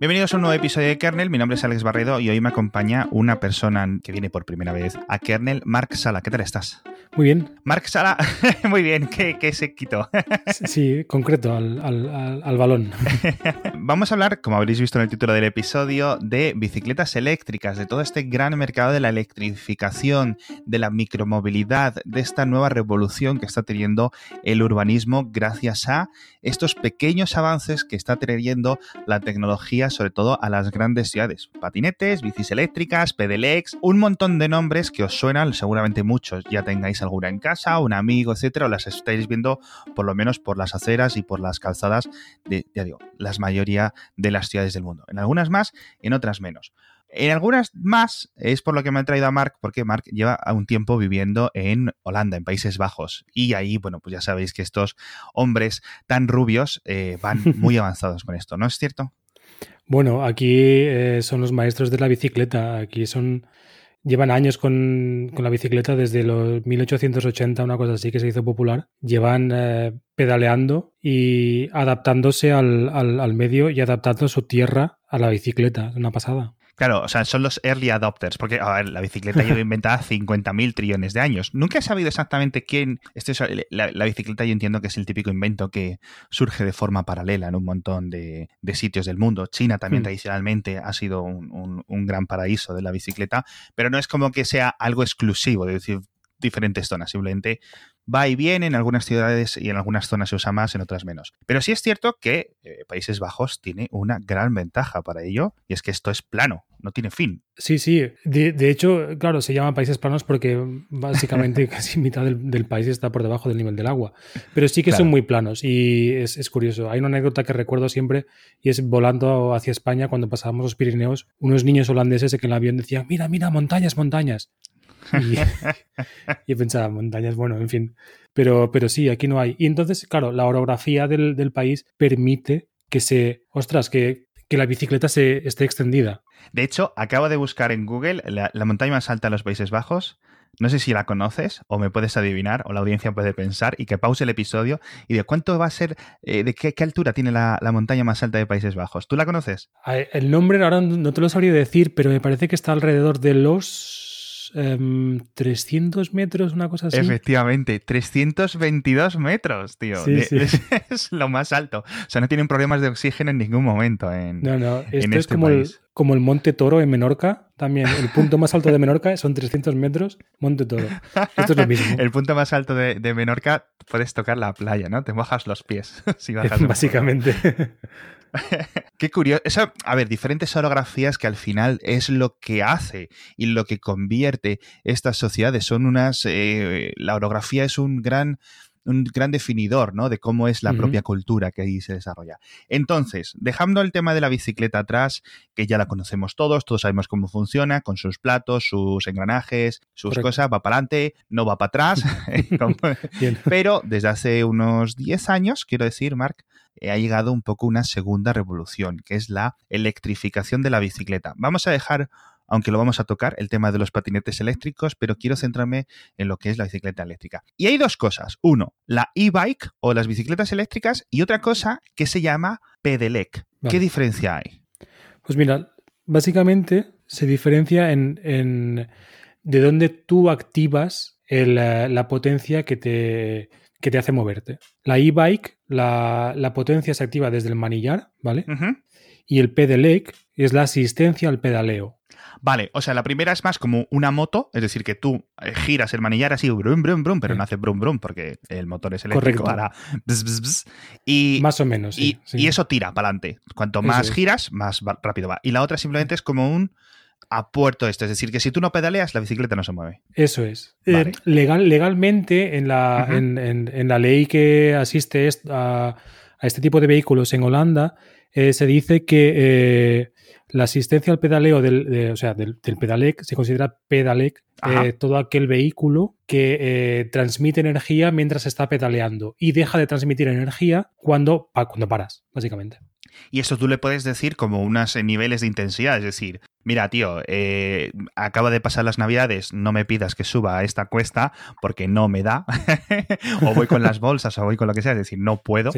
Bienvenidos a un nuevo episodio de Kernel. Mi nombre es Alex Barredo y hoy me acompaña una persona que viene por primera vez a Kernel, Mark Sala. ¿Qué tal estás? Muy bien. Mark Sala, muy bien, ¿qué, se quitó? sí, concreto, al, al, balón. Vamos a hablar, como habréis visto en el título del episodio, de bicicletas eléctricas, de todo este gran mercado de la electrificación, de la micromovilidad, de esta nueva revolución que está teniendo el urbanismo gracias a estos pequeños avances que está teniendo la tecnología, sobre todo a las grandes ciudades. Patinetes, bicis eléctricas, pedelecs, un montón de nombres que os suenan, seguramente muchos ya tengáis alguna en casa, un amigo, etcétera, o las estáis viendo por lo menos por las aceras y por las calzadas de, ya digo, la mayoría de las ciudades del mundo. En algunas más, en otras menos. En algunas más es por lo que me ha traído a Mark, porque Mark lleva un tiempo viviendo en Holanda, en Países Bajos. Y ahí, bueno, pues ya sabéis que estos hombres tan rubios eh, van muy avanzados con esto, ¿no es cierto? Bueno, aquí eh, son los maestros de la bicicleta. Aquí son llevan años con, la bicicleta desde los 1880, una cosa así que se hizo popular. Llevan eh, pedaleando y adaptándose al, al, medio y adaptando su tierra a la bicicleta. Es una pasada. Claro, o sea, son los early adopters, porque a ver, la bicicleta lleva inventada 50.000 trillones de años. Nunca he sabido exactamente quién... Este la, bicicleta yo entiendo que es el típico invento que surge de forma paralela en un montón de, sitios del mundo. China también hmm. tradicionalmente ha sido un, un, gran paraíso de la bicicleta, pero no es como que sea algo exclusivo, de decir, diferentes zonas, simplemente va y viene, en algunas ciudades y en algunas zonas se usa más, en otras menos. Pero sí es cierto que eh, Países Bajos tiene una gran ventaja para ello, y es que esto es plano, no tiene fin. Sí, sí. De, hecho, claro, se llama países planos porque básicamente casi mitad del, país está por debajo del nivel del agua. Pero sí que son muy planos y es, curioso. Hay una anécdota que recuerdo siempre y es volando hacia España cuando pasábamos los Pirineos, unos niños holandeses que en el avión decían, mira, mira, montañas, montañas. Y, pensaba, montañas, bueno, en fin. Pero, pero sí, aquí no hay. Y entonces, claro, la orografía del, país permite que se, ostras, que, la bicicleta se esté extendida. De hecho, acabo de buscar en Google la, montaña más alta de los Países Bajos. No sé si la conoces o me puedes adivinar o la audiencia puede pensar y que pause el episodio y de cuánto va a ser, eh, de qué, altura tiene la, la, montaña más alta de Países Bajos. ¿Tú la conoces? El nombre ahora no te lo sabría decir, pero me parece que está alrededor de los 300 em, metros, una cosa así. Efectivamente, 322 metros, tío. Es, lo más alto. O sea, no tienen problemas de oxígeno en ningún momento en, no, no. Esto es este como el, como el Monte Toro en Menorca. También, el punto más alto de Menorca son 300 metros, Monte Toro. Esto es lo mismo. el punto más alto de, de Menorca puedes tocar la playa, ¿no? Te mojas los pies. si Básicamente. Qué curioso. a ver, diferentes orografías que al final es lo que hace y lo que convierte estas sociedades. Son unas. Eh, la orografía es un gran un gran definidor ¿no? de cómo es la propia cultura que ahí se desarrolla. Entonces, dejando el tema de la bicicleta atrás, que ya la conocemos todos, todos sabemos cómo funciona, con sus platos, sus engranajes, sus cosas, va para adelante, no va para atrás. Pero desde hace unos 10 años, quiero decir, Marc, ha llegado un poco una segunda revolución, que es la electrificación de la bicicleta. Vamos a dejar aunque lo vamos a tocar, el tema de los patinetes eléctricos, pero quiero centrarme en lo que es la bicicleta eléctrica. Y hay dos cosas. Uno, la e-bike o las bicicletas eléctricas y otra cosa que se llama pedelec. ¿Qué diferencia hay? Pues mira, básicamente se diferencia en, de dónde tú activas la potencia que te, que te hace moverte. La e-bike, la, potencia se activa desde el manillar, ¿vale? Y el pedelec es la asistencia al pedaleo. Vale, o sea, la primera es más como una moto, es decir, que tú eh, giras el manillar así, brum, brum, brum, pero no hace brum, brum, porque el motor es eléctrico para... y, más o menos, y, eso tira para adelante. Cuanto más giras, más rápido va. Y la otra simplemente es como un apuerto esto, es decir, que si tú no pedaleas, la bicicleta no se mueve. Eso es. Eh, legal, legalmente, en la, en, la ley que asiste a, a, este tipo de vehículos en Holanda, eh, se dice que la asistencia al pedaleo del, o sea, del, pedalec se considera pedalec eh, todo aquel vehículo que eh, transmite energía mientras está pedaleando y deja de transmitir energía cuando, cuando paras, básicamente. Y esto tú le puedes decir como unos niveles de intensidad, es decir, mira, tío, eh, acaba de pasar las navidades, no me pidas que suba a esta cuesta porque no me da, o voy con las bolsas o voy con lo que sea, es decir, no puedo.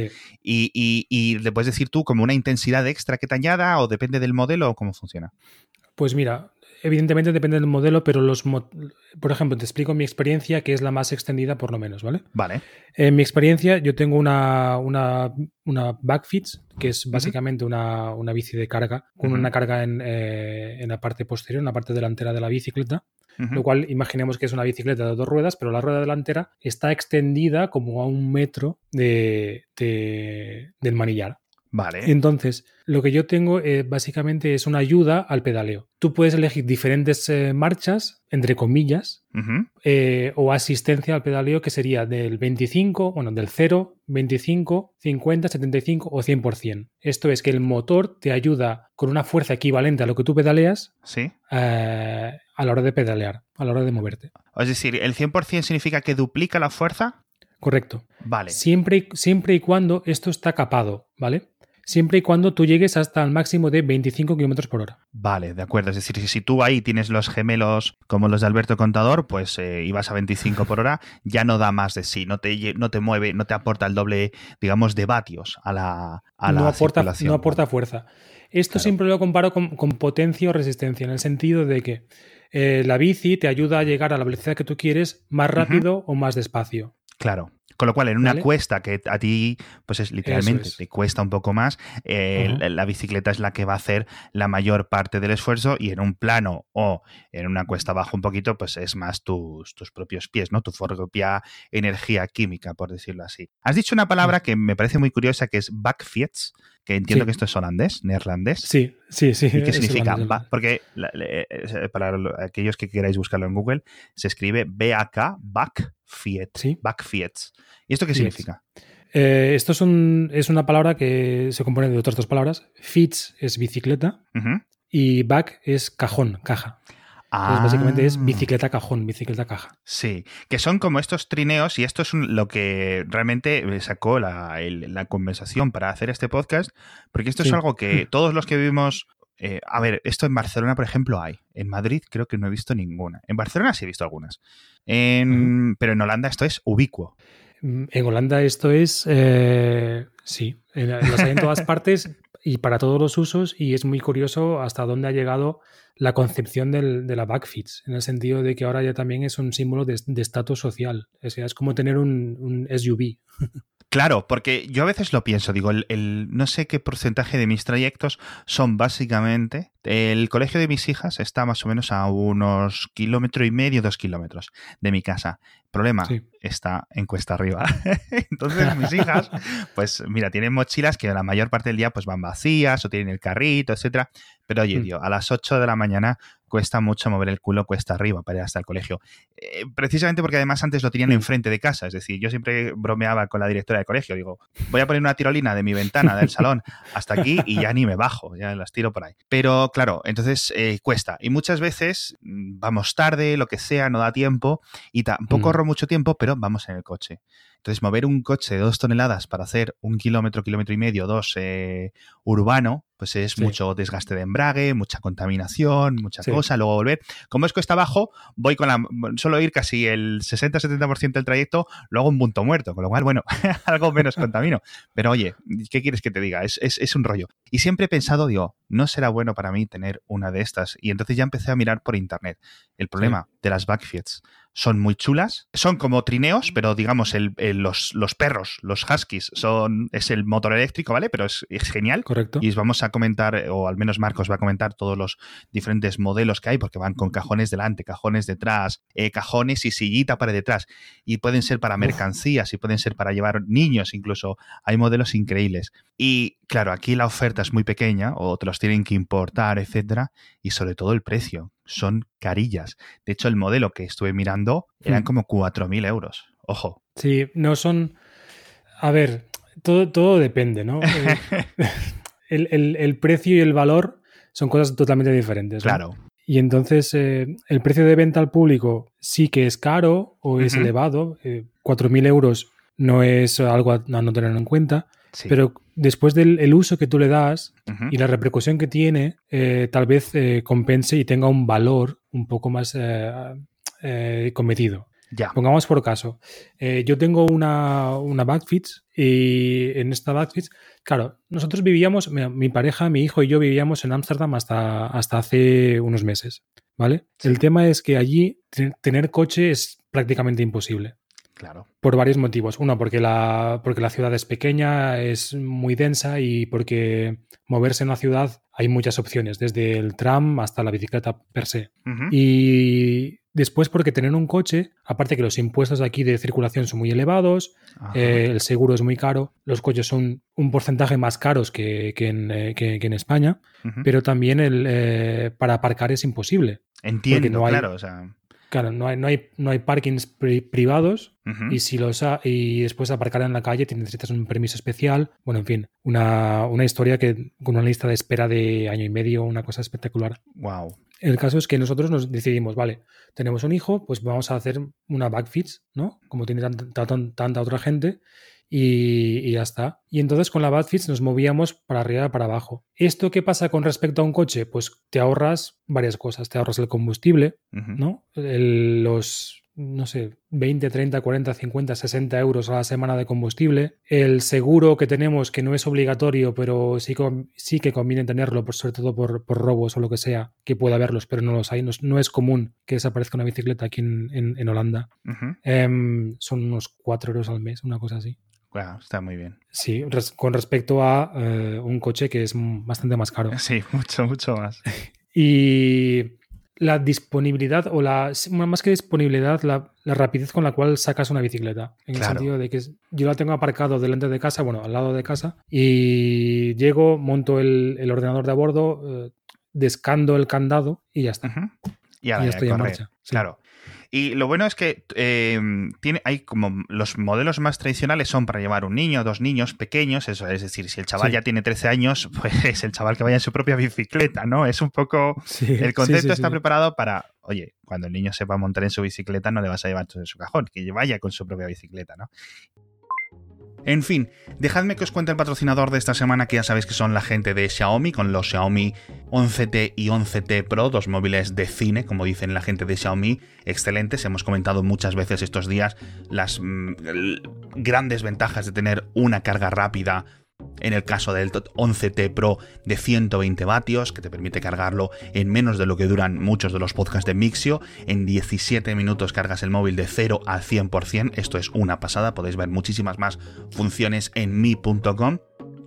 Y, y, le puedes decir tú como una intensidad extra que te añada o depende del modelo o cómo funciona. Pues mira, evidentemente depende del modelo, pero los, por ejemplo, te explico mi experiencia, que es la más extendida por lo menos, ¿vale? Vale. En mi experiencia, yo tengo una, una, una Backfits, que es básicamente una, bici de carga, con una carga eh, en, la parte posterior, en la parte delantera de la bicicleta. Lo cual imaginemos que es una bicicleta de dos ruedas, pero la rueda delantera está extendida como a un metro de, del manillar. Vale. Entonces, lo que yo tengo eh, básicamente es una ayuda al pedaleo. Tú puedes elegir diferentes eh, marchas, entre comillas, eh, o asistencia al pedaleo que sería del 25, bueno, del 0, 25, 50, 75 o 100%. Esto es que el motor te ayuda con una fuerza equivalente a lo que tú pedaleas ¿Sí? a la hora de pedalear, a la hora de moverte. Es decir, ¿el 100% significa que duplica la fuerza? Correcto. Vale. Siempre, siempre y cuando esto está capado, ¿vale? Siempre y cuando tú llegues hasta el máximo de 25 kilómetros por hora. Vale, de acuerdo. Es decir, si tú ahí tienes los gemelos como los de Alberto Contador, pues eh, ibas a 25 por hora, ya no da más de sí, no te, no te mueve, no te aporta el doble, digamos, de vatios a la, a no la aporta, No aporta fuerza. Esto siempre lo comparo con, potencia o resistencia, en el sentido de que eh, la bici te ayuda a llegar a la velocidad que tú quieres más rápido o más despacio. Claro. Con lo cual, en una cuesta que a ti, pues es literalmente, te cuesta un poco más, eh, la, bicicleta es la que va a hacer la mayor parte del esfuerzo y en un plano o en una cuesta abajo un poquito, pues es más tus, tus propios pies, ¿no? Tu propia energía química, por decirlo así. Has dicho una palabra que me parece muy curiosa, que es backfiets, que entiendo que esto es holandés, neerlandés. Sí, sí, sí. ¿Y qué significa? Porque eh, para aquellos que queráis buscarlo en Google, se escribe B-A-K, back Fiat. ¿Sí? Backfiets. ¿Y esto qué significa? Eh, esto es, un, es, una palabra que se compone de otras dos palabras. Fits es bicicleta y back es cajón, caja. Entonces, básicamente es ah. bicicleta cajón, bicicleta caja. Sí, que son como estos trineos, y esto es lo que realmente sacó la, conversación para hacer este podcast, porque esto es algo que todos los que vivimos eh, a ver, esto en Barcelona, por ejemplo, hay. En Madrid creo que no he visto ninguna. En Barcelona sí he visto algunas. Pero en Holanda esto es ubicuo. Mm, en Holanda esto es, eh, sí, las hay en todas partes y para todos los usos y es muy curioso hasta dónde ha llegado la concepción de la backfits, en el sentido de que ahora ya también es un símbolo de estatus social. O sea, es como tener un, un SUV. Claro, porque yo a veces lo pienso, digo, el, no sé qué porcentaje de mis trayectos son básicamente. El colegio de mis hijas está más o menos a unos kilómetro y medio, dos kilómetros de mi casa. Problema, está en cuesta arriba. Entonces mis hijas, pues mira, tienen mochilas que la mayor parte del día pues van vacías o tienen el carrito, etcétera. Pero oye, mm. tío, a las 8 de la mañana cuesta mucho mover el culo cuesta arriba para ir hasta el colegio. Eh, precisamente porque además antes lo tenían enfrente de casa. Es decir, yo siempre bromeaba con la directora del colegio. Digo, voy a poner una tirolina de mi ventana del salón hasta aquí y ya ni me bajo, ya las tiro por ahí. Pero claro, entonces eh, cuesta. Y muchas veces mm, vamos tarde, lo que sea, no da tiempo y tampoco corro mucho tiempo, pero vamos en el coche. Entonces, mover un coche de dos toneladas para hacer un kilómetro, kilómetro y medio, dos eh, urbano, pues es mucho desgaste de embrague, mucha contaminación, mucha cosa, luego volver. Como es cuesta abajo, voy con la. solo ir casi el 60-70% del trayecto, luego un punto muerto, con lo cual, bueno, algo menos contamino. Pero oye, ¿qué quieres que te diga? Es, es, un rollo. Y siempre he pensado, digo, no será bueno para mí tener una de estas. Y entonces ya empecé a mirar por internet. El problema de las backfits son muy chulas. Son como trineos, pero digamos, el, los, los, perros, los huskies, son, es el motor eléctrico, ¿vale? Pero es, genial. Correcto. Y vamos a comentar, o al menos Marcos va a comentar todos los diferentes modelos que hay, porque van con cajones delante, cajones detrás, eh, cajones y sillita para detrás. Y pueden ser para mercancías y pueden ser para llevar niños, incluso. Hay modelos increíbles. Y claro, aquí la oferta es muy pequeña, o te los tienen que importar, etcétera, y sobre todo el precio son carillas. De hecho, el modelo que estuve mirando eran hmm. como 4.000 euros. Ojo. Sí, no son... A ver, todo, todo depende, ¿no? Eh, el, precio y el valor son cosas totalmente diferentes. Claro. Y entonces eh, el precio de venta al público sí que es caro o es elevado. 4.000 eh, euros no es algo a no tener en cuenta. Pero después del uso que tú le das y la repercusión que tiene, eh, tal vez eh, compense y tenga un valor un poco más eh, cometido. Ya. Pongamos por caso, yo tengo una, una Backfits y en esta Backfits, claro, nosotros vivíamos, mi, pareja, mi hijo y yo vivíamos en Ámsterdam hasta, hasta hace unos meses, ¿vale? El tema es que allí tener coche es prácticamente imposible. Claro. Por varios motivos. Uno, porque la, porque la ciudad es pequeña, es muy densa y porque moverse en una ciudad hay muchas opciones, desde el tram hasta la bicicleta per se. Y después porque tener un coche, aparte que los impuestos aquí de circulación son muy elevados, eh, el seguro es muy caro, los coches son un porcentaje más caros que, en, eh, en, España, pero también el, eh, para aparcar es imposible. Entiendo, claro. O sea... Claro, no hay, no hay, no hay parkings privados y si los y después aparcar en la calle necesitas un permiso especial. Bueno, en fin, una, una, historia que con una lista de espera de año y medio, una cosa espectacular. Wow. El caso es que nosotros nos decidimos, vale, tenemos un hijo, pues vamos a hacer una backfits, ¿no? Como tiene tanta, tanta otra gente y, ya está. Y entonces con la Badfits nos movíamos para arriba y para abajo. ¿Esto qué pasa con respecto a un coche? Pues te ahorras varias cosas. Te ahorras el combustible, ¿no? los, no sé, 20, 30, 40, 50, 60 euros a la semana de combustible. El seguro que tenemos, que no es obligatorio, pero sí, sí que conviene tenerlo, por, sobre todo por, robos o lo que sea, que pueda haberlos, pero no los hay. No, es común que desaparezca una bicicleta aquí en, Holanda. Em, son unos 4 euros al mes, una cosa así está muy bien. Sí, con respecto a eh, un coche que es bastante más caro. Sí, mucho, mucho más. y la disponibilidad, o la más que disponibilidad, la, rapidez con la cual sacas una bicicleta. En el sentido de que yo la tengo aparcado delante de casa, bueno, al lado de casa, y llego, monto el, ordenador de a bordo, eh, descando el candado y ya está. Y, ya estoy en marcha. Claro. Y lo bueno es que em, tiene, hay como los modelos más tradicionales son para llevar un niño, dos niños pequeños, eso es decir, si el chaval ya tiene 13 años, pues es el chaval que vaya en su propia bicicleta, ¿no? Es un poco... el concepto está preparado para, oye, cuando el niño sepa montar en su bicicleta no le vas a llevar todo en su cajón, que vaya con su propia bicicleta, ¿no? En fin, dejadme que os cuente el patrocinador de esta semana, que ya sabéis que son la gente de Xiaomi, con los Xiaomi 11T y 11T Pro, dos móviles de cine, como dicen la gente de Xiaomi, excelentes. Hemos comentado muchas veces estos días las mm, grandes ventajas de tener una carga rápida en el caso del 11T Pro de 120 vatios, que te permite cargarlo en menos de lo que duran muchos de los podcasts de Mixio. En 17 minutos cargas el móvil de 0 al 100%. Esto es una pasada. Podéis ver muchísimas más funciones en mi.com.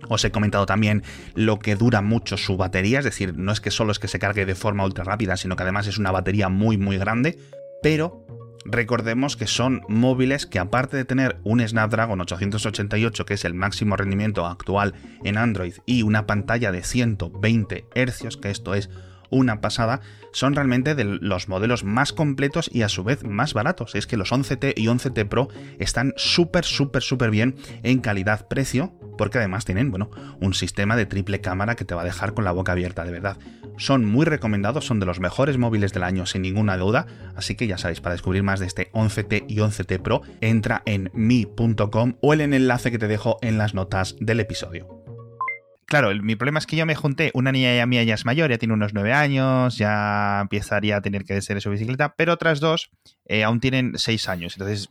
Os he comentado también lo que dura mucho su batería, es decir, no es que solo es que se cargue de forma ultra rápida, sino que además es una batería muy muy grande, pero Recordemos que son móviles que aparte de tener un Snapdragon 888, que es el máximo rendimiento actual en Android, y una pantalla de 120 Hz, que esto es una pasada, son realmente de los modelos más completos y a su vez más baratos. Es que los 11T y 11T Pro están súper, súper, súper bien en calidad-precio, porque además tienen, bueno, un sistema de triple cámara que te va a dejar con la boca abierta, de verdad. Son muy recomendados, son de los mejores móviles del año sin ninguna duda, así que ya sabéis, para descubrir más de este 11T y 11T Pro, entra en mi.com o en el enlace que te dejo en las notas del episodio. Claro, mi problema es que yo me junté, una niña ya mía ya es mayor, ya tiene unos nueve años, ya empezaría a tener que ser su bicicleta, pero otras dos eh, aún tienen seis años. Entonces,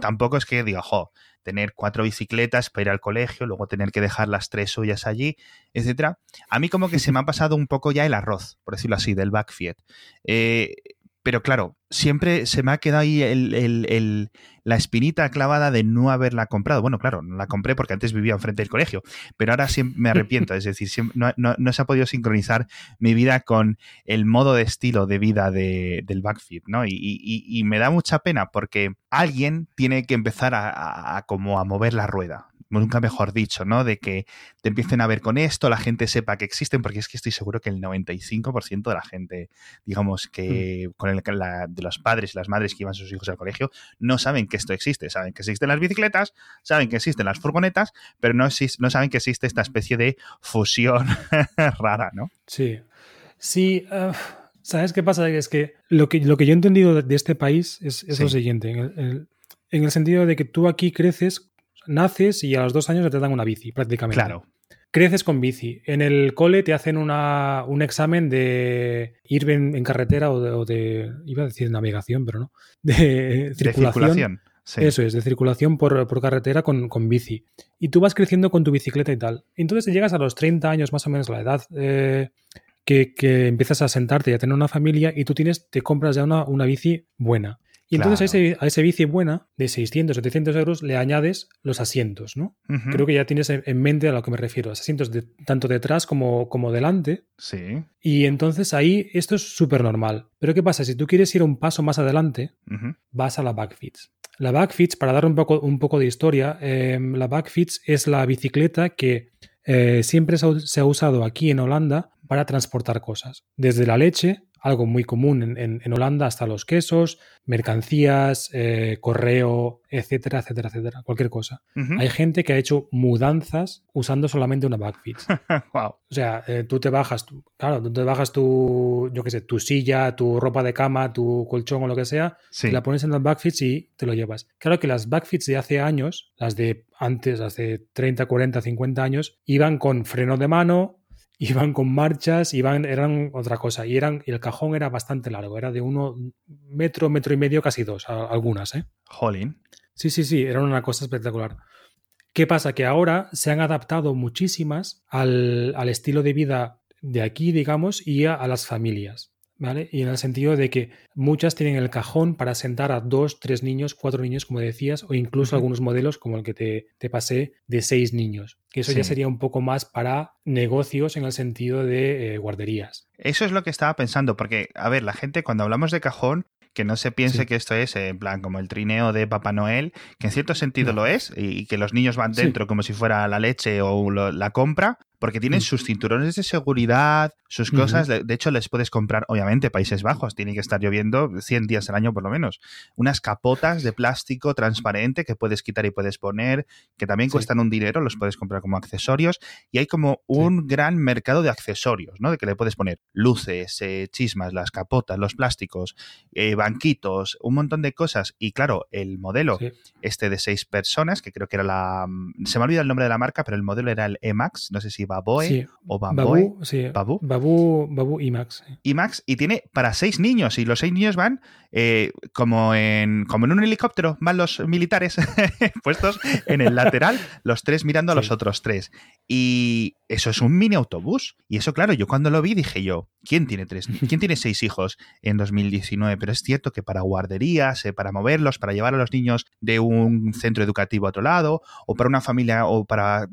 tampoco es que diga, jo, tener cuatro bicicletas para ir al colegio, luego tener que dejar las tres suyas allí, etcétera. A mí como que se me ha pasado un poco ya el arroz, por decirlo así, del backfiet. Eh, pero claro, siempre se me ha quedado ahí el, la espinita clavada de no haberla comprado. Bueno, claro, no la compré porque antes vivía enfrente del colegio, pero ahora siempre me arrepiento. Es decir, no, se ha podido sincronizar mi vida con el modo de estilo de vida del backfit, ¿no? Y, me da mucha pena porque alguien tiene que empezar a, como a mover la rueda nunca mejor dicho, ¿no? De que te empiecen a ver con esto, la gente sepa que existen, porque es que estoy seguro que el 95% de la gente, digamos, que mm. con el, de los padres y las madres que llevan a sus hijos al colegio, no saben que esto existe. Saben que existen las bicicletas, saben que existen las furgonetas, pero no, no saben que existe esta especie de fusión rara, ¿no? Sí. Sí. Ah, ¿Sabes qué pasa? Es que lo que, lo que yo he entendido de, este país es, lo siguiente. en el, sentido de que tú aquí creces naces y a los dos años te dan una bici, prácticamente. Claro. creces con bici. En el cole te hacen una, un examen de ir en, carretera o de, iba a decir navegación, pero no, de circulación. Eso es, de circulación por, carretera con, bici. Y tú vas creciendo con tu bicicleta y tal. Entonces llegas a los 30 años, más o menos la edad eh, que, empiezas a sentarte y a tener una familia y tú tienes, te compras ya una, una bici buena. Y entonces a ese, bici buena de 600, 700 euros le añades los asientos, ¿no? Creo que ya tienes en mente a lo que me refiero, los asientos de, tanto detrás como, como delante. Sí. Y entonces ahí esto es súper normal. Pero ¿qué pasa? Si tú quieres ir un paso más adelante, vas a la Backfits. La Backfits, para dar un poco, un poco de historia, em, la Backfits es la bicicleta que eh, siempre se ha usado aquí en Holanda para transportar cosas. Desde la leche algo muy común en, Holanda, hasta los quesos, mercancías, eh, correo, etcétera, etcétera, etcétera, cualquier cosa. Hay gente que ha hecho mudanzas usando solamente una backfit. wow. O sea, eh, tú te bajas, claro, tú te bajas tu, yo qué sé, tu silla, tu ropa de cama, tu colchón o lo que sea, te la pones en las backfits y te lo llevas. Claro que las backfits de hace años, las de antes, hace 30, 40, 50 años, iban con freno de mano, iban con marchas, iban, eran otra cosa. Y, eran, y el cajón era bastante largo, era de uno metro, metro y medio, casi dos, algunas, ¿eh? Jolín. Sí, sí, sí, eran una cosa espectacular. ¿Qué pasa? Que ahora se han adaptado muchísimas al, estilo de vida de aquí, digamos, y a las familias. Y en el sentido de que muchas tienen el cajón para sentar a dos, tres niños, cuatro niños, como decías, o incluso algunos modelos como el que te, pasé de seis niños. Que eso ya sería un poco más para negocios en el sentido de eh, guarderías. Eso es lo que estaba pensando, porque, a ver, la gente cuando hablamos de cajón, que no se piense que esto es en plan como el trineo de Papá Noel, que en cierto sentido lo es, y que los niños van dentro como si fuera la leche o la compra, porque tienen sus cinturones de seguridad, sus cosas. De, hecho, les puedes comprar, obviamente, Países Bajos, tiene que estar lloviendo 100 días al año por lo menos. Unas capotas de plástico transparente que puedes quitar y puedes poner, que también cuestan un dinero, los puedes comprar como accesorios. Y hay como un gran mercado de accesorios, ¿no? De que le puedes poner luces, eh, chismas, las capotas, los plásticos, eh, banquitos, un montón de cosas. Y claro, el modelo este de seis personas, que creo que era la... Mm, se me ha olvidado el nombre de la marca, pero el modelo era el Emax, no sé si Baboe o Baboe. Babu, Babu, Babu IMAX. IMAX y tiene para seis niños y los seis niños van eh, como, en, como en un helicóptero, van los militares puestos en el lateral, los tres mirando a los otros tres. Y eso es un mini autobús. Y eso, claro, yo cuando lo vi dije yo, ¿quién tiene tres? ¿Quién tiene seis hijos en 2019? Pero es cierto que para guarderías, eh, para moverlos, para llevar a los niños de un centro educativo a otro lado, o para una familia, o para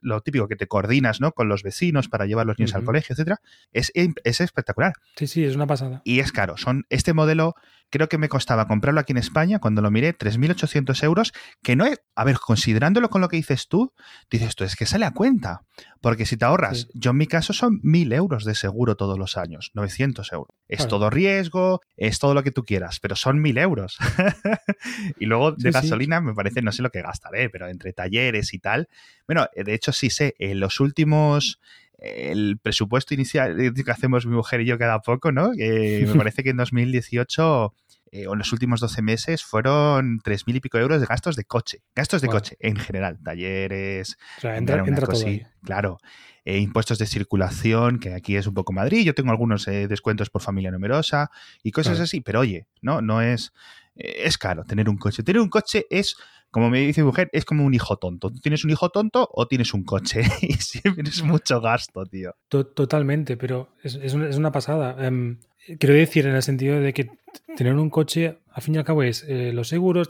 lo típico que te coordinas, ¿no? Con los vecinos para llevar a los niños al colegio, etcétera, es, es espectacular. Sí, sí, es una pasada. Y es caro. Son este modelo creo que me costaba comprarlo aquí en España, cuando lo miré, 3.800 euros, que no es, a ver, considerándolo con lo que dices tú, dices tú, es que sale a cuenta, porque si te ahorras, yo en mi caso son 1.000 euros de seguro todos los años, 900 euros. Es todo riesgo, es todo lo que tú quieras, pero son 1.000 euros. y luego de gasolina me parece, no sé lo que gastaré, pero entre talleres y tal. Bueno, de hecho sí sé, en los últimos el presupuesto inicial que hacemos mi mujer y yo cada poco, ¿no? me parece que en 2018 eh, o en los últimos 12 meses fueron 3.000 y pico euros de gastos de coche. Gastos de coche en general, talleres. O sea, entra, todo Claro. Eh, impuestos de circulación, que aquí es un poco Madrid. Yo tengo algunos eh, descuentos por familia numerosa y cosas así. Pero oye, no, no es. es caro tener un coche. Tener un coche es como me dice mi mujer, es como un hijo tonto. ¿Tú tienes un hijo tonto o tienes un coche? y siempre es mucho gasto, tío. Totalmente, pero es, una, pasada. Em, quiero decir, en el sentido de que tener un coche, al fin y al cabo, es eh, los seguros,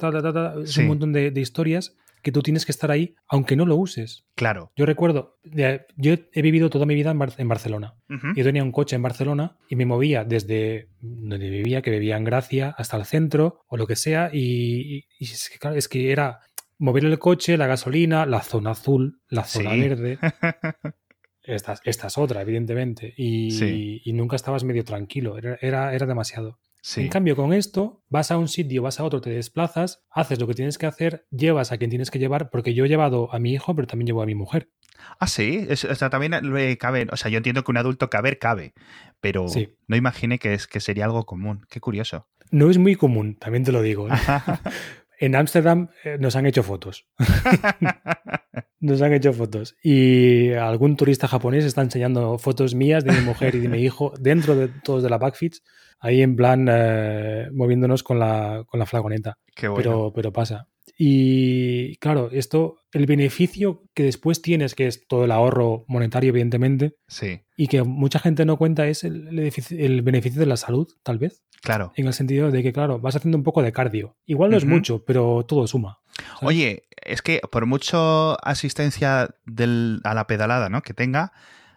es un montón de, historias que tú tienes que estar ahí aunque no lo uses. Claro. Yo recuerdo, yo he vivido toda mi vida en, Barcelona. Yo tenía un coche en Barcelona y me movía desde donde vivía, que vivía en Gracia, hasta el centro o lo que sea. Y, es, que, claro, es que era mover el coche, la gasolina, la zona azul, la zona verde. Esta, es otra, evidentemente. Y, nunca estabas medio tranquilo. Era, era, demasiado. En cambio, con esto, vas a un sitio, vas a otro, te desplazas, haces lo que tienes que hacer, llevas a quien tienes que llevar, porque yo he llevado a mi hijo, pero también llevo a mi mujer. Ah, sí, o sea, también cabe, o sea, yo entiendo que un adulto caber cabe, pero no imagine que, es, que sería algo común. Qué curioso. No es muy común, también te lo digo. ¿eh? En Ámsterdam eh, nos han hecho fotos. nos han hecho fotos. Y algún turista japonés está enseñando fotos mías de mi mujer y de mi hijo dentro de todos de la Backfits, ahí en plan eh, moviéndonos con la, con la flagoneta. Qué bueno. pero, pero pasa. Y claro, esto, el beneficio que después tienes, que es todo el ahorro monetario, evidentemente, Sí, y que mucha gente no cuenta, es el, el beneficio- de la salud, tal vez. claro. En el sentido de que, claro, vas haciendo un poco de cardio. Igual no es mucho, pero todo suma. ¿sabes? Oye, es que por mucho asistencia del- a la pedalada ¿no? que tenga,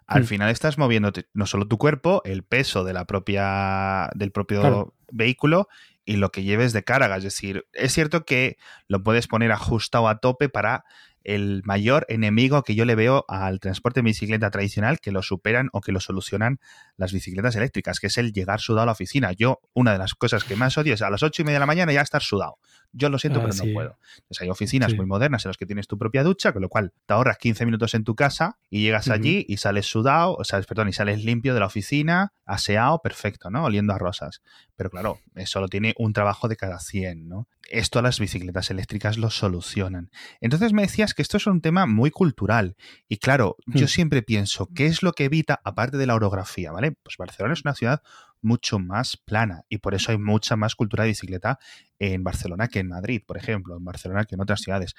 al Mm. final estás moviendo no solo tu cuerpo, el peso de la propia, del propio Claro. vehículo y lo que lleves de carga. Es decir, es cierto que lo puedes poner ajustado a tope para el mayor enemigo que yo le veo al transporte de bicicleta tradicional que lo superan o que lo solucionan las bicicletas eléctricas, que es el llegar sudado a la oficina. Yo, una de las cosas que más odio es a las ocho y media de la mañana ya estar sudado. Yo lo siento, Ah, pero sí. no puedo. Pues hay oficinas Sí. muy modernas en las que tienes tu propia ducha, con lo cual te ahorras 15 minutos en tu casa y llegas allí y sales sudado, o sea, perdón, y sales limpio de la oficina, aseado, perfecto, ¿no? Oliendo a rosas. Pero claro, eso lo tiene un trabajo de cada 100, ¿no? Esto las bicicletas eléctricas lo solucionan. Entonces me decías que esto es un tema muy cultural. Y claro, yo Hmm. siempre pienso, ¿qué es lo que evita, aparte de la orografía, ¿vale? Pues Barcelona es una ciudad mucho más plana y por eso hay mucha más cultura de bicicleta en Barcelona que en Madrid, por ejemplo, en Barcelona que en otras ciudades.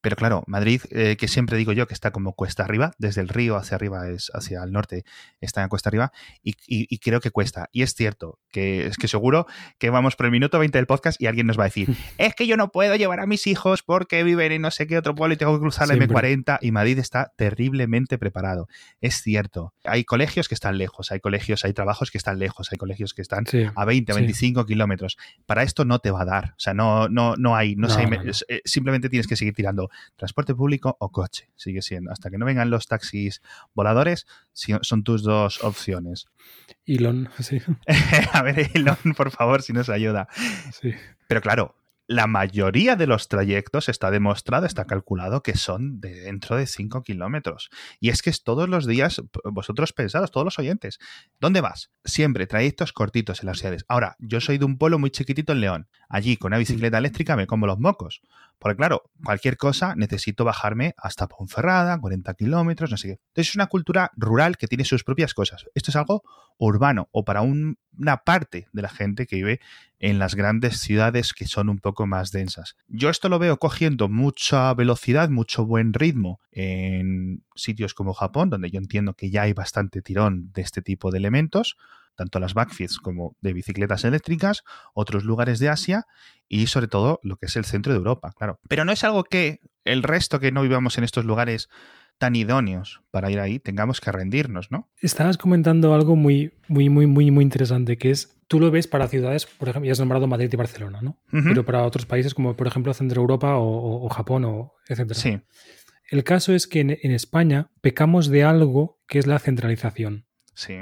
Pero claro, Madrid, eh, que siempre digo yo que está como cuesta arriba, desde el río hacia arriba, es hacia el norte, está en cuesta arriba, y, y- y creo que cuesta. Y es cierto, que es que seguro que vamos por el minuto 20 del podcast y alguien nos va a decir, es que yo no puedo llevar a mis hijos porque viven en no sé qué otro pueblo y tengo que cruzar la Siempre. M40 y Madrid está terriblemente preparado. Es cierto, hay colegios que están lejos, hay colegios, hay trabajos que están lejos, hay colegios que están Sí. a 20, Sí. 25 kilómetros. Para esto no te va a dar. O sea, no, no, no hay, no, sé, eh, simplemente tienes que seguir tirando transporte público o coche. Sigue siendo. Hasta que no vengan los taxis voladores, son tus dos opciones. Elon, sí. a ver, Elon, por favor, si nos ayuda. sí. Pero claro, la mayoría de los trayectos está demostrado, está calculado que son de dentro de 5 kilómetros. Y es que es todos los días, vosotros pensados, todos los oyentes, ¿dónde vas? Siempre trayectos cortitos en las ciudades. Ahora, yo soy de un pueblo muy chiquitito en León. Allí, con una bicicleta eléctrica, me como los mocos. Porque claro, cualquier cosa necesito bajarme hasta Ponferrada, 40 kilómetros, no sé qué. Entonces es una cultura rural que tiene sus propias cosas. Esto es algo urbano o para un- una parte de la gente que vive en las grandes ciudades que son un poco más densas. Yo esto lo veo cogiendo mucha velocidad, mucho buen ritmo en sitios como Japón, donde yo entiendo que ya hay bastante tirón de este tipo de elementos, tanto las backfits como de bicicletas eléctricas, otros lugares de Asia y sobre todo lo que es el centro de Europa, claro. Pero no es algo que el resto que no vivamos en estos lugares tan idóneos para ir ahí tengamos que rendirnos, ¿no? Estabas comentando algo muy, muy, muy, muy, muy interesante, que es, tú lo ves para ciudades, por ejemplo, ya has nombrado Madrid y Barcelona, ¿no? Pero para otros países como, por ejemplo, Centro Europa o, o- o Japón, o etcétera. Sí, El caso es que en, en España pecamos de algo que es la centralización. sí.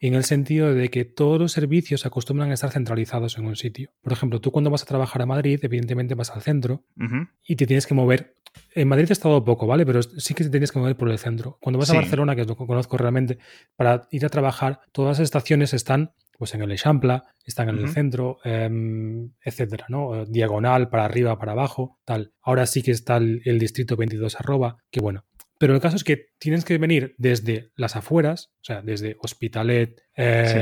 En el sentido de que todos los servicios acostumbran a estar centralizados en un sitio. Por ejemplo, tú cuando vas a trabajar a Madrid, evidentemente vas al centro y te tienes que mover. En Madrid he estado poco, ¿vale? Pero sí que te tienes que mover por el centro. Cuando vas Sí. a Barcelona, que es lo que conozco realmente, para ir a trabajar, todas las estaciones están pues en el Eixample, están en el centro, em, etcétera, ¿no? Diagonal, para arriba, para abajo, tal. Ahora sí que está el, el distrito 22 arroba, que bueno. Pero el caso es que tienes que venir desde las afueras, o sea, desde Hospitalet,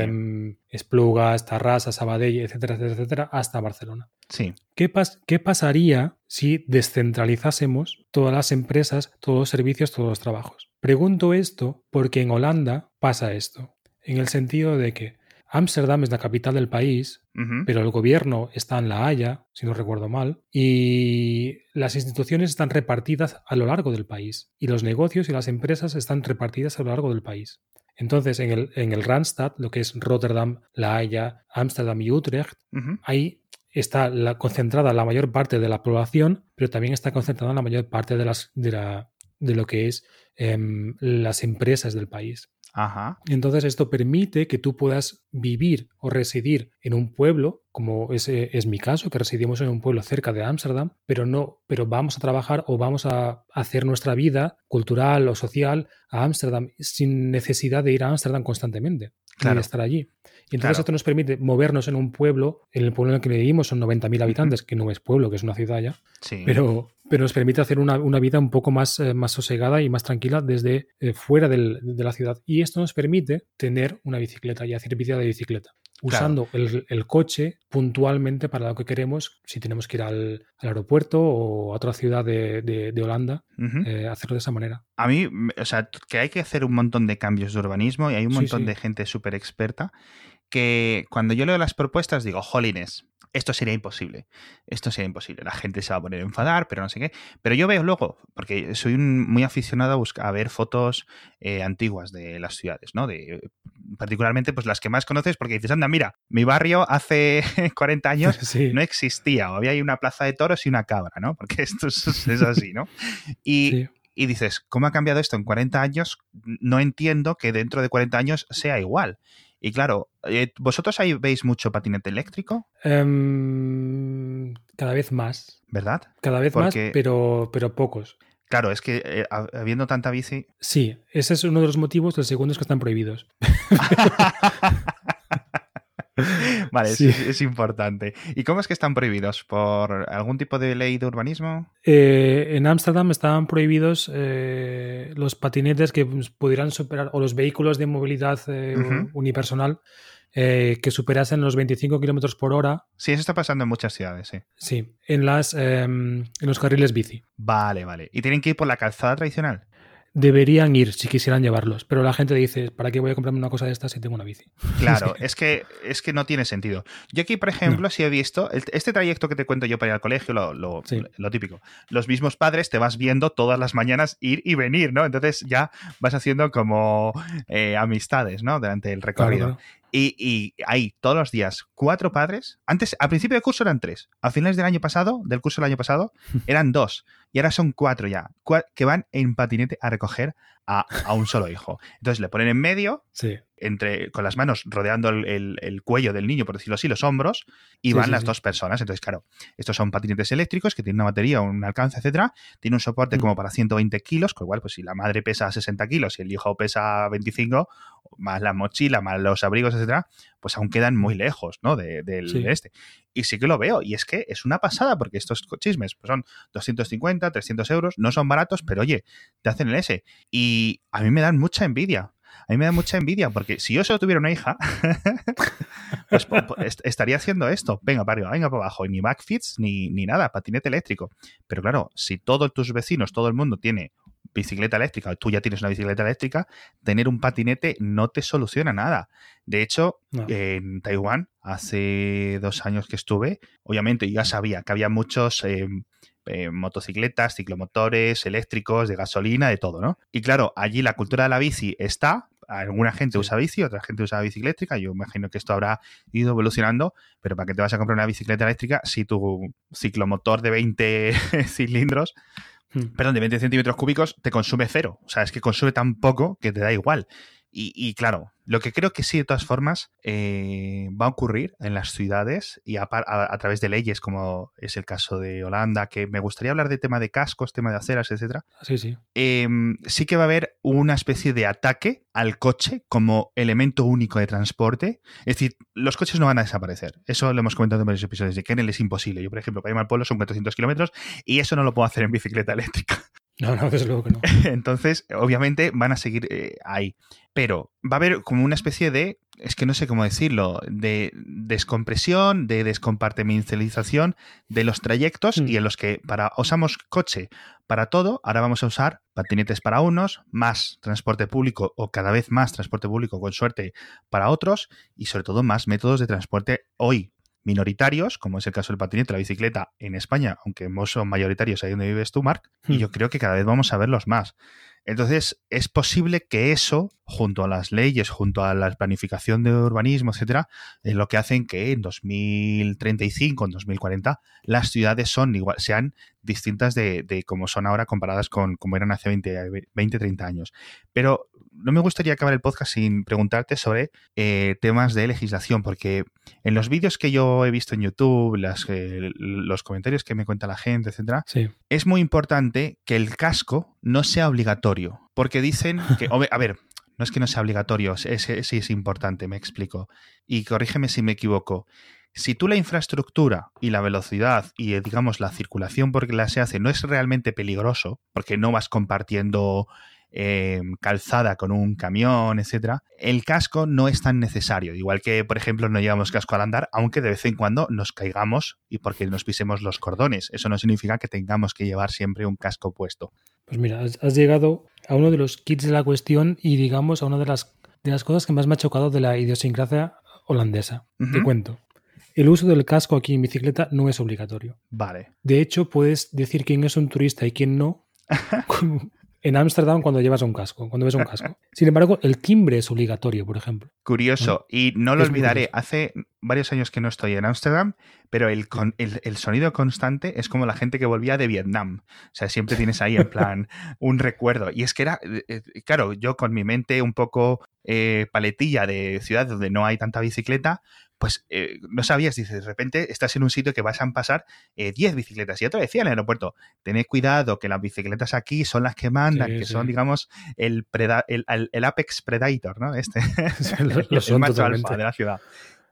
em, Esplugas, Tarrasa, Sabadell, etcétera, etcétera, etcétera, hasta Barcelona. Sí. ¿Qué, pas- qué pasaría si descentralizásemos todas las empresas, todos los servicios, todos los trabajos? Pregunto esto porque en Holanda pasa esto, en el sentido de que Ámsterdam es la capital del país, pero el gobierno está en La Haya, si no recuerdo mal, y las instituciones están repartidas a lo largo del país, y los negocios y las empresas están repartidas a lo largo del país. Entonces, en el, en el Randstad, lo que es Rotterdam, La Haya, Ámsterdam y Utrecht, ahí está la, concentrada la mayor parte de la población, pero también está concentrada la mayor parte de, las, de, la, de lo que es em, las empresas del país. Ajá. Entonces esto permite que tú puedas vivir o residir en un pueblo, como es, eh, es mi caso, que residimos en un pueblo cerca de Ámsterdam, pero no, pero vamos a trabajar o vamos a hacer nuestra vida cultural o social a Ámsterdam sin necesidad de ir a Ámsterdam constantemente. de estar allí. Y entonces esto nos permite movernos en un pueblo, en el pueblo en el que vivimos son 90.000 habitantes, que no es pueblo, que es una ciudad ya, pero, pero nos permite hacer una, vida un poco más, eh, más sosegada y más tranquila desde eh, fuera de la ciudad. Y esto nos permite tener una bicicleta y hacer vida de bicicleta usando el, coche puntualmente para lo que queremos, si tenemos que ir al, aeropuerto o a otra ciudad de, Holanda, eh, hacerlo de esa manera. A mí, o sea, que hay que hacer un montón de cambios de urbanismo y hay un montón de gente súper experta que cuando yo leo las propuestas digo, jolines, esto sería imposible. Esto sería imposible. La gente se va a poner a enfadar, pero no sé qué. Pero yo veo luego, porque soy muy aficionado a, buscar, a ver fotos eh, antiguas de las ciudades, ¿no? De, particularmente, pues las que más conoces, porque dices, anda, mira, mi barrio hace 40 años no existía, o había ahí una plaza de toros y una cabra, ¿no? Porque esto es, así, ¿no? Y, y dices, ¿cómo ha cambiado esto en 40 años? No entiendo que dentro de 40 años sea igual. Y claro, eh, ¿vosotros ahí veis mucho patinete eléctrico? Em, cada vez más. ¿Verdad? Cada vez más, pero, pero pocos. Claro, es que eh, habiendo tanta bici. Sí, ese es uno de los motivos. El segundo es que están prohibidos. vale, es, importante. ¿Y cómo es que están prohibidos? ¿Por algún tipo de ley de urbanismo? Eh, en Ámsterdam estaban prohibidos eh, los patinetes que pudieran superar, o los vehículos de movilidad eh, unipersonal que superasen los 25 kilómetros por hora. Sí, eso está pasando en muchas ciudades, sí. Sí, en, las, em, en los carriles bici. Vale, vale. ¿Y tienen que ir por la calzada tradicional? Deberían ir si quisieran llevarlos, pero la gente dice, ¿para qué voy a comprarme una cosa de estas si tengo una bici? Claro, es que, es que no tiene sentido. Yo aquí, por ejemplo, si he visto, este trayecto que te cuento yo para ir al colegio, lo, lo, típico, los mismos padres te vas viendo todas las mañanas ir y venir, ¿no? Entonces ya vas haciendo como eh, amistades, ¿no? Durante el recorrido. Y, y, hay todos los días cuatro padres. Antes, al principio del curso eran tres. A finales del año pasado, del curso del año pasado, eran dos. Y ahora son cuatro ya, que van en patinete a recoger a, un solo hijo. Entonces le ponen en medio, entre, con las manos rodeando el, cuello del niño, por decirlo así, los hombros, y van las dos personas. Entonces, claro, estos son patinetes eléctricos que tienen una batería, un alcance, etcétera. Tiene un soporte mm. como para 120 kilos, con lo cual, pues si la madre pesa 60 kilos y el hijo pesa 25, más la mochila, más los abrigos, etcétera, pues aún quedan muy lejos, ¿no? De, del este. Y sí que lo veo, y es que es una pasada, porque estos chismes pues son 250, 300 euros, no son baratos, pero oye, te hacen el S. Y a mí me dan mucha envidia. A mí me da mucha envidia, porque si yo solo tuviera una hija, pues, estaría haciendo esto. Venga para arriba, venga para abajo. Y ni backfits ni, ni nada, patinete eléctrico. Pero claro, si todos tus vecinos, todo el mundo tiene bicicleta eléctrica, tú ya tienes una bicicleta eléctrica, tener un patinete no te soluciona nada. De hecho, en Taiwán, hace dos años que estuve, obviamente ya sabía que había muchos eh, eh, motocicletas, ciclomotores, eléctricos, de gasolina, de todo, ¿no? Y claro, allí la cultura de la bici está, alguna gente usa bici, otra gente usa bici eléctrica. Yo imagino que esto habrá ido evolucionando, pero ¿para qué te vas a comprar una bicicleta eléctrica si tu ciclomotor de 20 cilindros Hmm. perdón, de 20 centímetros cúbicos te consume cero. O sea, es que consume tan poco que te da igual. Y, claro, lo que creo que sí, de todas formas, eh, va a ocurrir en las ciudades y a, través de leyes, como es el caso de Holanda, que me gustaría hablar de tema de cascos, tema de aceras, etcétera. Sí, sí. Em, sí que va a haber una especie de ataque al coche como elemento único de transporte. Es decir, los coches no van a desaparecer. Eso lo hemos comentado en varios episodios de Kennel es imposible. Yo, por ejemplo, para irme al pueblo son 400 kilómetros y eso no lo puedo hacer en bicicleta eléctrica. No, no, desde luego que no. Entonces, obviamente van a seguir eh, ahí. Pero va a haber como una especie de, es que no sé cómo decirlo, de descompresión, de descompartimentalización de los trayectos mm. y en los que para usamos coche para todo, ahora vamos a usar patinetes para unos, más transporte público o cada vez más transporte público con suerte para otros y sobre todo más métodos de transporte hoy minoritarios, como es el caso del patinete, la bicicleta en España, aunque son mayoritarios ahí donde vives tú, Mark, y yo creo que cada vez vamos a verlos más. Entonces, es posible que eso, junto a las leyes, junto a la planificación de urbanismo, etcétera, es lo que hacen que en 2035, en 2040, las ciudades son igual, sean distintas de, de como son ahora comparadas con como eran hace 20, 20, 30 años. Pero no me gustaría acabar el podcast sin preguntarte sobre eh, temas de legislación, porque en los vídeos que yo he visto en YouTube, las, eh, los comentarios que me cuenta la gente, etcétera, es muy importante que el casco no sea obligatorio, porque dicen que, a ver, no es que no sea obligatorio, sí es, es, es importante, me explico. Y corrígeme si me equivoco. Si tú la infraestructura y la velocidad y, digamos, la circulación porque la se hace no es realmente peligroso, porque no vas compartiendo eh, calzada con un camión, etcétera, el casco no es tan necesario. Igual que, por ejemplo, no llevamos casco al andar, aunque de vez en cuando nos caigamos y porque nos pisemos los cordones. Eso no significa que tengamos que llevar siempre un casco puesto. Pues mira, has, llegado a uno de los kits de la cuestión y, digamos, a una de las, de las cosas que más me ha chocado de la idiosincrasia holandesa. Uh -huh. Te cuento. El uso del casco aquí en bicicleta no es obligatorio. Vale. De hecho, puedes decir quién es un turista y quién no en Ámsterdam cuando llevas un casco, cuando ves un casco. Sin embargo, el timbre es obligatorio, por ejemplo. Curioso, y no lo es olvidaré, hace varios años que no estoy en Ámsterdam, pero el, con, el, el, sonido constante es como la gente que volvía de Vietnam. O sea, siempre tienes ahí en plan un recuerdo. Y es que era, eh, claro, yo con mi mente un poco eh, paletilla de ciudad donde no hay tanta bicicleta, pues eh, no sabías, dices, de repente estás en un sitio que vas a pasar 10 eh, bicicletas. Y otra decía en el aeropuerto, tened cuidado que las bicicletas aquí son las que mandan, sí, que sí. son, digamos, el, preda el, el, el, Apex Predator, ¿no? Este, lo el macho alfa de la ciudad.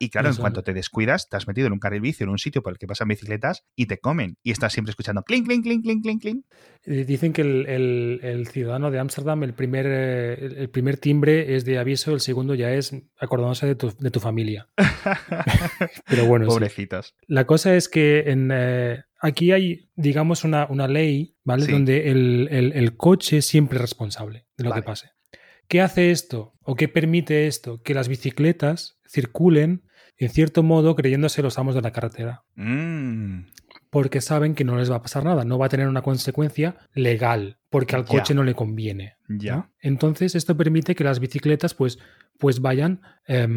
Y claro, en cuanto te descuidas, te has metido en un carril bici, en un sitio por el que pasan bicicletas y te comen. Y estás siempre escuchando clink, clink, clink, clink, clink, clink. Dicen que el, el, el ciudadano de Ámsterdam, el primer, el primer timbre es de aviso, el segundo ya es acordándose de tu, de tu familia. Pero bueno. Pobrecitos. Sí. La cosa es que en, eh, aquí hay, digamos, una, una ley, ¿vale? Sí. Donde el, el, coche siempre es responsable de lo vale. que pase. ¿Qué hace esto o qué permite esto? Que las bicicletas circulen en cierto modo creyéndose los amos de la carretera. Mm. Porque saben que no les va a pasar nada, no va a tener una consecuencia legal, porque al coche no le conviene. Ya. ¿no? Entonces, esto permite que las bicicletas pues, pues vayan eh,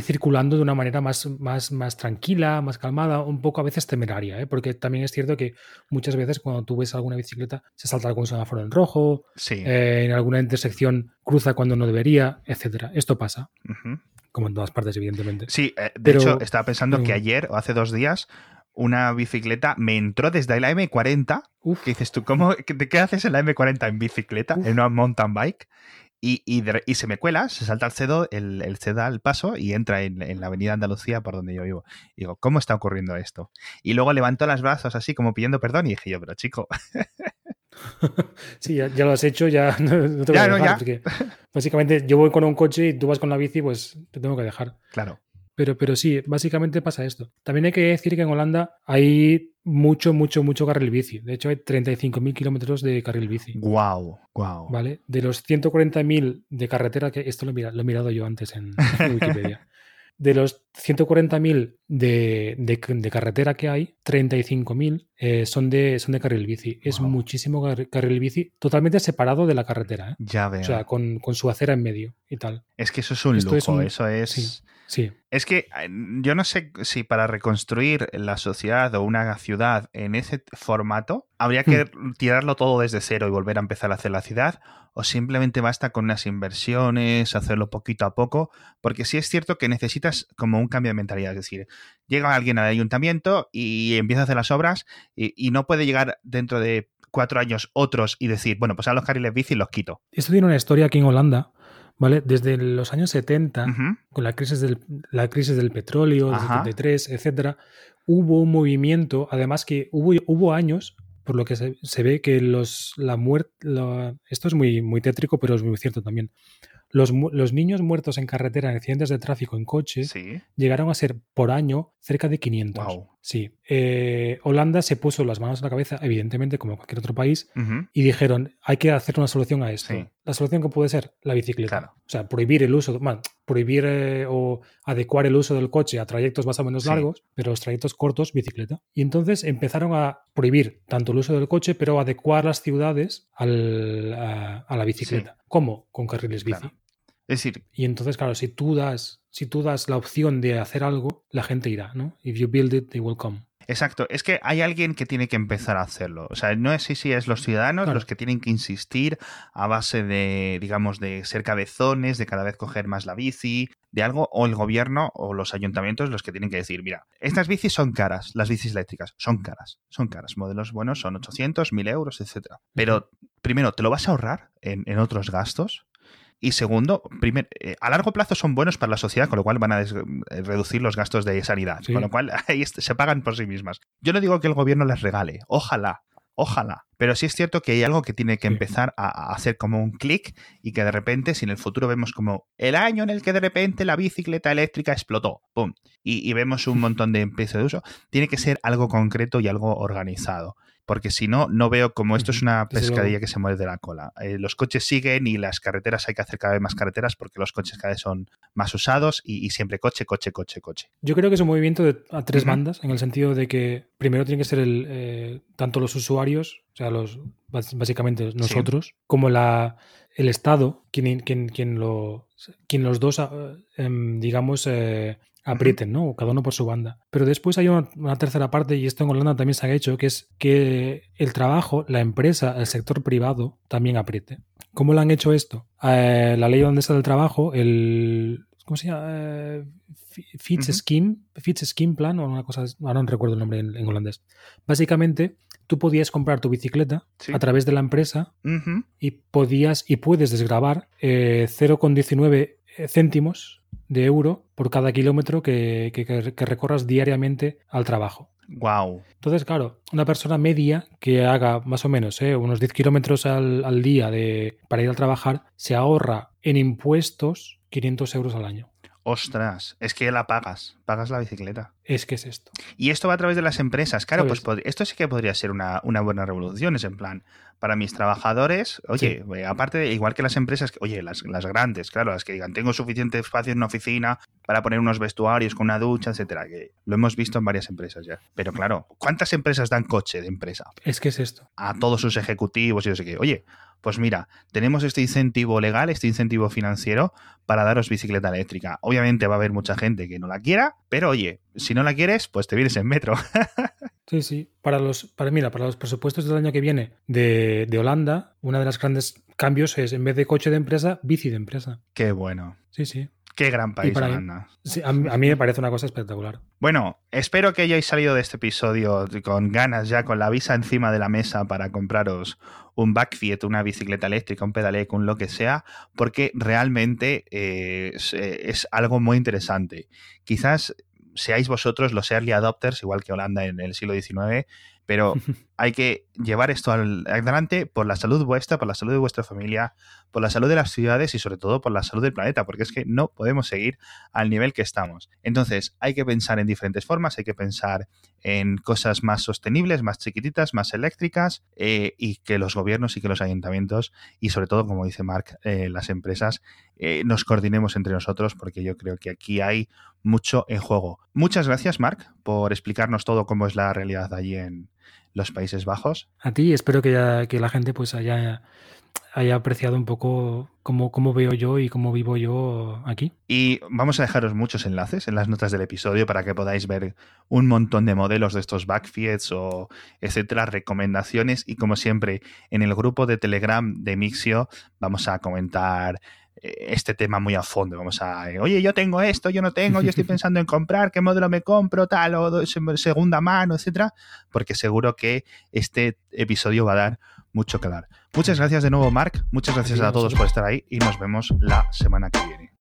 circulando de una manera más, más, más tranquila, más calmada, un poco a veces temeraria, ¿eh? porque también es cierto que muchas veces cuando tú ves alguna bicicleta se salta algún semáforo en rojo, sí. eh, en alguna intersección cruza cuando no debería, etc. Esto pasa. Uh -huh como en todas partes, evidentemente. Sí, eh, de Pero, hecho, estaba pensando que ayer o hace dos días una bicicleta me entró desde la M40. Uf. Que dices tú, ¿cómo, ¿de qué haces en la M40 en bicicleta? Uf. En una mountain bike. Y, y, de, y, se me cuela, se salta el cedo, el, el CEDA al paso y entra en, en, la avenida Andalucía por donde yo vivo. Y digo, ¿cómo está ocurriendo esto? Y luego levantó los brazos así como pidiendo perdón y dije yo, pero chico. sí, ya, ya, lo has hecho, ya no, no te voy ya, a dejar. No, ya. Porque básicamente yo voy con un coche y tú vas con la bici, pues te tengo que dejar. Claro. Pero, pero sí, básicamente pasa esto. También hay que decir que en Holanda hay mucho, mucho, mucho carril bici. De hecho, hay 35.000 kilómetros de carril bici. Wow, wow. ¿Vale? De los 140.000 de carretera, que esto lo he, mirado, lo he mirado yo antes en, en Wikipedia. De los 140.000 de, de, de, carretera que hay, 35.000 eh, son, de, son de carril bici. Wow. Es muchísimo carril bici totalmente separado de la carretera. ¿eh? Ya veo. O sea, con, con, su acera en medio y tal. Es que eso es un Esto lujo, es un... eso es... Sí. Sí. Es que eh, yo no sé si para reconstruir la sociedad o una ciudad en ese formato habría que mm. tirarlo todo desde cero y volver a empezar a hacer la ciudad o simplemente basta con unas inversiones, hacerlo poquito a poco, porque sí es cierto que necesitas como un cambio de mentalidad, es decir, llega alguien al ayuntamiento y empieza a hacer las obras y, y no puede llegar dentro de cuatro años otros y decir, bueno, pues a los carriles bici los quito. Esto tiene una historia aquí en Holanda ¿vale? Desde los años 70, uh -huh. con la crisis del, la crisis del petróleo, del 73, etcétera, hubo un movimiento, además que hubo, hubo años, por lo que se, se ve que los, la muerte, esto es muy, muy tétrico, pero es muy cierto también. Los, los, niños muertos en carretera en accidentes de tráfico en coche ¿Sí? llegaron a ser por año cerca de 500. Wow. Sí. Eh, Holanda se puso las manos en la cabeza, evidentemente, como cualquier otro país, uh -huh. y dijeron, hay que hacer una solución a esto. Sí. La solución que puede ser la bicicleta. Claro. O sea, prohibir el uso, bueno, prohibir eh, o adecuar el uso del coche a trayectos más o menos sí. largos, pero los trayectos cortos, bicicleta. Y entonces empezaron a prohibir tanto el uso del coche, pero adecuar las ciudades al, a, a, la bicicleta. Sí. ¿Cómo? Con carriles bici. Claro. Es decir, y entonces, claro, si tú das, si tú das la opción de hacer algo, la gente irá, ¿no? If you build it, they will come. Exacto, es que hay alguien que tiene que empezar a hacerlo. O sea, no es si, es los ciudadanos claro. los que tienen que insistir a base de, digamos, de ser cabezones, de cada vez coger más la bici, de algo, o el gobierno o los ayuntamientos los que tienen que decir, mira, estas bicis son caras, las bicis eléctricas son caras, son caras, modelos buenos son 800, 1000 euros, etc. Pero, primero, ¿te lo vas a ahorrar en, en otros gastos? Y segundo, primer, eh, a largo plazo son buenos para la sociedad, con lo cual van a reducir los gastos de sanidad, con lo cual ahí se pagan por sí mismas. Yo no digo que el gobierno les regale, ojalá, Ojalá. Pero sí es cierto que hay algo que tiene que empezar a, hacer como un clic y que de repente, si en el futuro vemos como el año en el que de repente la bicicleta eléctrica explotó, ¡pum! Y, vemos un montón de empresas de uso, tiene que ser algo concreto y algo organizado porque si no, no veo como esto es una pescadilla que se mueve de la cola. Eh, los coches siguen y las carreteras hay que hacer cada vez más carreteras porque los coches cada vez son más usados y, siempre coche, coche, coche, coche. Yo creo que es un movimiento de, a tres bandas, en el sentido de que primero tiene que ser el, eh, tanto los usuarios, o sea, los básicamente nosotros, como la, el Estado, quien, quien, quien, lo, quien los dos, ah, em, digamos, eh, aprieten, ¿no? Cada uno por su banda. Pero después hay una, tercera parte, y esto en Holanda también se ha hecho, que es que el trabajo, la empresa, el sector privado también apriete. ¿Cómo lo han hecho esto? Eh, la ley holandesa del trabajo, el... ¿Cómo se llama? Eh, Fitch Scheme, Fitch Scheme Plan, o una cosa, ahora no recuerdo el nombre en, holandés. Básicamente, tú podías comprar tu bicicleta a través de la empresa y podías y puedes desgravar eh, 0,19 céntimos de euro por cada kilómetro que, recorras diariamente al trabajo. Wow. Entonces, claro, una persona media que haga más o menos ¿eh? unos 10 kilómetros al, día de, para ir a trabajar, se ahorra en impuestos 500 euros al año. Ostras, es que la pagas, pagas la bicicleta. Es que es esto. Y esto va a través de las empresas. Claro, pues esto sí que podría ser una, buena revolución, es en plan, para mis trabajadores, oye, eh, aparte, igual que las empresas, oye, las, las, grandes, claro, las que digan, tengo suficiente espacio en una oficina para poner unos vestuarios con una ducha, etcétera, que lo hemos visto en varias empresas ya. Pero claro, ¿cuántas empresas dan coche de empresa? Es que es esto. A todos sus ejecutivos y no sé qué. Oye, pues mira, tenemos este incentivo legal, este incentivo financiero para daros bicicleta eléctrica. Obviamente va a haber mucha gente que no la quiera, pero oye, si no la quieres, pues te vienes en metro. sí, sí. Para los, para, mira, para los presupuestos del año que viene de, de Holanda, una de las grandes cambios es, en vez de coche de empresa, bici de empresa. Qué bueno. Sí, sí. Qué gran país, Holanda. a, mí me parece una cosa espectacular. Bueno, espero que hayáis salido de este episodio con ganas ya, con la visa encima de la mesa para compraros un backfiet, una bicicleta eléctrica, un pedalec, un lo que sea, porque realmente eh, eh, es, algo muy interesante. Quizás seáis vosotros los early adopters, igual que Holanda en el siglo XIX, pero hay que llevar esto adelante por la salud vuestra, por la salud de vuestra familia, por la salud de las ciudades y sobre todo por la salud del planeta, porque es que no podemos seguir al nivel que estamos. Entonces, hay que pensar en diferentes formas, hay que pensar en cosas más sostenibles, más chiquititas, más eléctricas, eh, y que los gobiernos y que los ayuntamientos, y sobre todo, como dice Mark, eh, las empresas, eh, nos coordinemos entre nosotros, porque yo creo que aquí hay mucho en juego. Muchas gracias, Mark, por explicarnos todo cómo es la realidad allí en, los Países Bajos. A ti, espero que, que la gente pues haya, haya apreciado un poco cómo, cómo, veo yo y cómo vivo yo aquí. Y vamos a dejaros muchos enlaces en las notas del episodio para que podáis ver un montón de modelos de estos backfiets o etcétera, recomendaciones y como siempre en el grupo de Telegram de Mixio vamos a comentar este tema muy a fondo. Vamos a, oye, yo tengo esto, yo no tengo, yo estoy pensando en comprar, qué modelo me compro, tal, o segunda mano, etcétera, porque seguro que este episodio va a dar mucho que dar. Muchas gracias de nuevo, Mark. Muchas gracias a todos por estar ahí y nos vemos la semana que viene.